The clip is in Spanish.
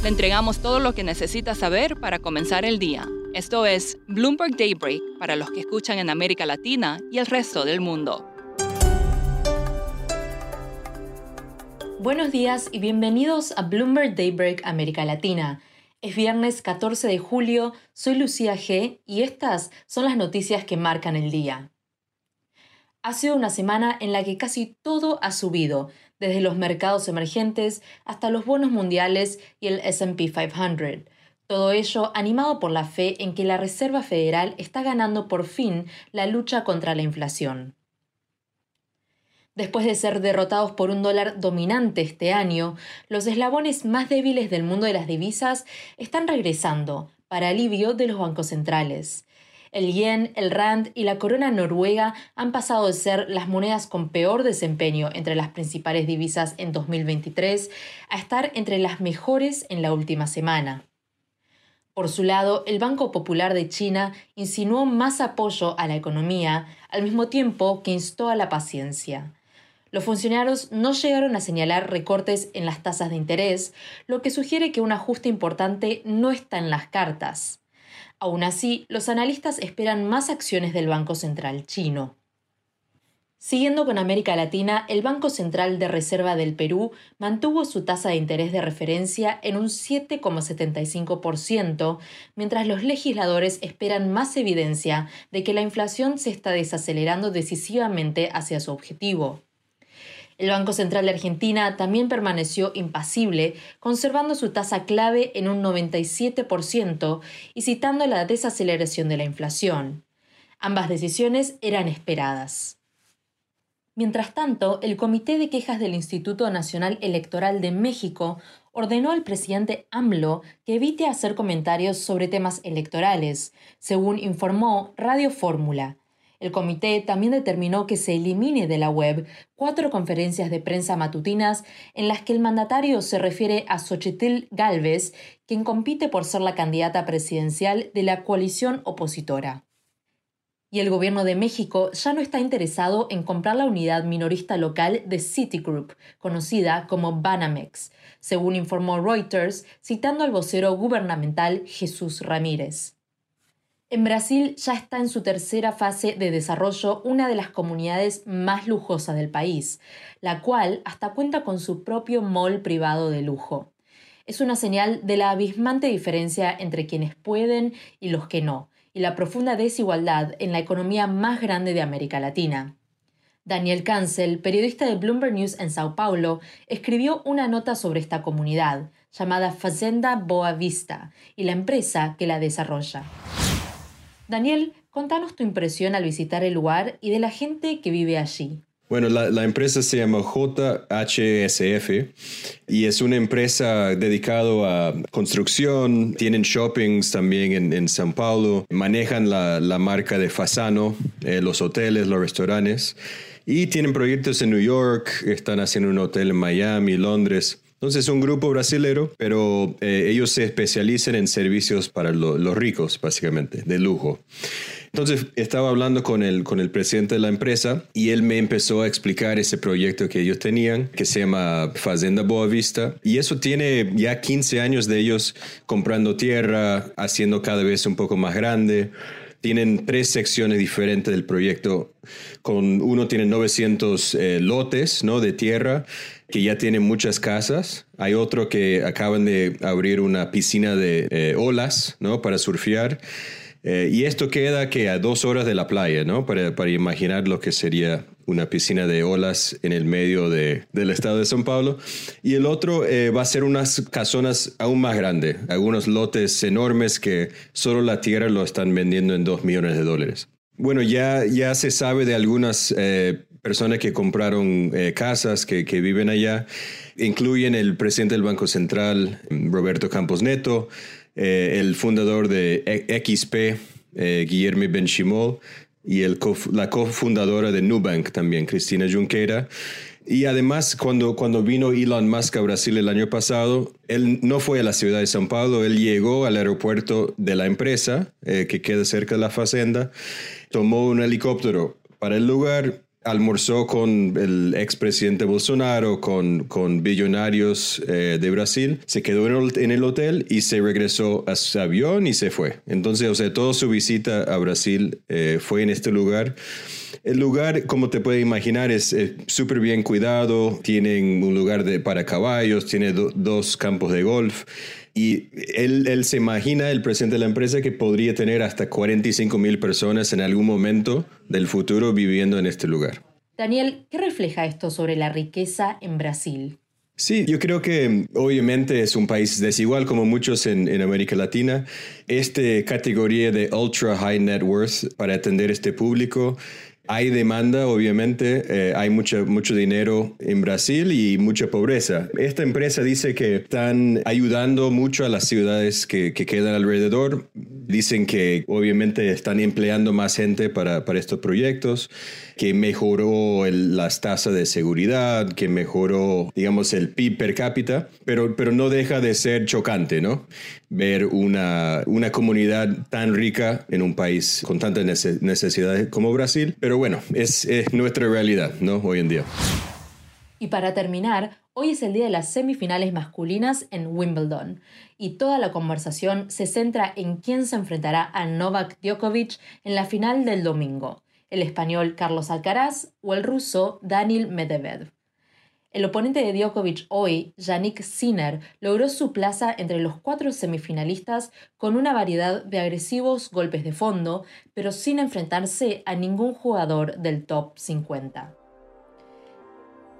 Le entregamos todo lo que necesita saber para comenzar el día. Esto es Bloomberg Daybreak para los que escuchan en América Latina y el resto del mundo. Buenos días y bienvenidos a Bloomberg Daybreak América Latina. Es viernes 14 de julio, soy Lucía G y estas son las noticias que marcan el día. Ha sido una semana en la que casi todo ha subido, desde los mercados emergentes hasta los bonos mundiales y el SP 500. Todo ello animado por la fe en que la Reserva Federal está ganando por fin la lucha contra la inflación. Después de ser derrotados por un dólar dominante este año, los eslabones más débiles del mundo de las divisas están regresando, para alivio de los bancos centrales. El yen, el rand y la corona noruega han pasado de ser las monedas con peor desempeño entre las principales divisas en 2023 a estar entre las mejores en la última semana. Por su lado, el Banco Popular de China insinuó más apoyo a la economía, al mismo tiempo que instó a la paciencia. Los funcionarios no llegaron a señalar recortes en las tasas de interés, lo que sugiere que un ajuste importante no está en las cartas. Aún así, los analistas esperan más acciones del Banco Central chino. Siguiendo con América Latina, el Banco Central de Reserva del Perú mantuvo su tasa de interés de referencia en un 7,75%, mientras los legisladores esperan más evidencia de que la inflación se está desacelerando decisivamente hacia su objetivo. El Banco Central de Argentina también permaneció impasible, conservando su tasa clave en un 97% y citando la desaceleración de la inflación. Ambas decisiones eran esperadas. Mientras tanto, el Comité de Quejas del Instituto Nacional Electoral de México ordenó al presidente AMLO que evite hacer comentarios sobre temas electorales, según informó Radio Fórmula. El comité también determinó que se elimine de la web cuatro conferencias de prensa matutinas en las que el mandatario se refiere a Xochitl Galvez, quien compite por ser la candidata presidencial de la coalición opositora. Y el gobierno de México ya no está interesado en comprar la unidad minorista local de Citigroup, conocida como Banamex, según informó Reuters, citando al vocero gubernamental Jesús Ramírez. En Brasil ya está en su tercera fase de desarrollo una de las comunidades más lujosas del país, la cual hasta cuenta con su propio mall privado de lujo. Es una señal de la abismante diferencia entre quienes pueden y los que no, y la profunda desigualdad en la economía más grande de América Latina. Daniel Cancel, periodista de Bloomberg News en Sao Paulo, escribió una nota sobre esta comunidad, llamada Fazenda Boa Vista, y la empresa que la desarrolla. Daniel, contanos tu impresión al visitar el lugar y de la gente que vive allí. Bueno, la, empresa se llama JHSF y es una empresa dedicada a construcción. Tienen shoppings también en, en São Paulo. Manejan la, marca de Fasano, eh, los hoteles, los restaurantes. Y tienen proyectos en New York, están haciendo un hotel en Miami, Londres. Entonces es un grupo brasilero, pero eh, ellos se especializan en servicios para los ricos, básicamente, de lujo. Entonces estaba hablando con el, con el presidente de la empresa y él me empezó a explicar ese proyecto que ellos tenían, que se llama Fazenda Boa Vista. Y eso tiene ya 15 años de ellos comprando tierra, haciendo cada vez un poco más grande. Tienen tres secciones diferentes del proyecto. Con uno tiene 900 eh, lotes ¿no? de tierra que ya tienen muchas casas. Hay otro que acaban de abrir una piscina de eh, olas, ¿no? Para surfear. Eh, y esto queda que a dos horas de la playa, ¿no? Para, imaginar lo que sería una piscina de olas en el medio de, del estado de São Paulo. Y el otro eh, va a ser unas casonas aún más grandes, algunos lotes enormes que solo la tierra lo están vendiendo en dos millones de dólares. Bueno, ya, ya se sabe de algunas personas que compraron eh, casas, que, viven allá. Incluyen el presidente del Banco Central, Roberto Campos Neto, eh, el fundador de XP, eh, Guillermo Benchimol, y la cofundadora de Nubank también, Cristina Junqueira. Y además, cuando, cuando vino Elon Musk a Brasil el año pasado, él no fue a la ciudad de São Paulo, él llegó al aeropuerto de la empresa, eh, que queda cerca de la fazenda, tomó un helicóptero para el lugar, almorzó con el expresidente Bolsonaro, con, con billonarios eh, de Brasil, se quedó en el, hotel y se regresó a su avión y se fue. Entonces, o sea, toda su visita a Brasil eh, fue en este lugar. El lugar, como te puedes imaginar, es súper bien cuidado. Tienen un lugar de, para caballos, tiene dos campos de golf. Y él, él, se imagina, el presidente de la empresa, que podría tener hasta 45 mil personas en algún momento del futuro viviendo en este lugar. Daniel, ¿qué refleja esto sobre la riqueza en Brasil? Sí, yo creo que obviamente es un país desigual como muchos en, en, América Latina. Esta categoría de ultra high net worth para atender este público hay demanda, obviamente, eh, hay mucho, mucho dinero en Brasil y mucha pobreza. Esta empresa dice que están ayudando mucho a las ciudades que, que quedan alrededor. Dicen que obviamente están empleando más gente para, para estos proyectos, que mejoró las tasas de seguridad, que mejoró, digamos, el PIB per cápita, pero, pero no deja de ser chocante, ¿no? Ver una, una comunidad tan rica en un país con tantas necesidades como Brasil, pero bueno, es, nuestra realidad, ¿no? Hoy en día. Y para terminar, hoy es el día de las semifinales masculinas en Wimbledon y toda la conversación se centra en quién se enfrentará a Novak Djokovic en la final del domingo, el español Carlos Alcaraz o el ruso Daniil Medvedev. El oponente de Djokovic hoy, Yannick Sinner, logró su plaza entre los cuatro semifinalistas con una variedad de agresivos golpes de fondo, pero sin enfrentarse a ningún jugador del top 50.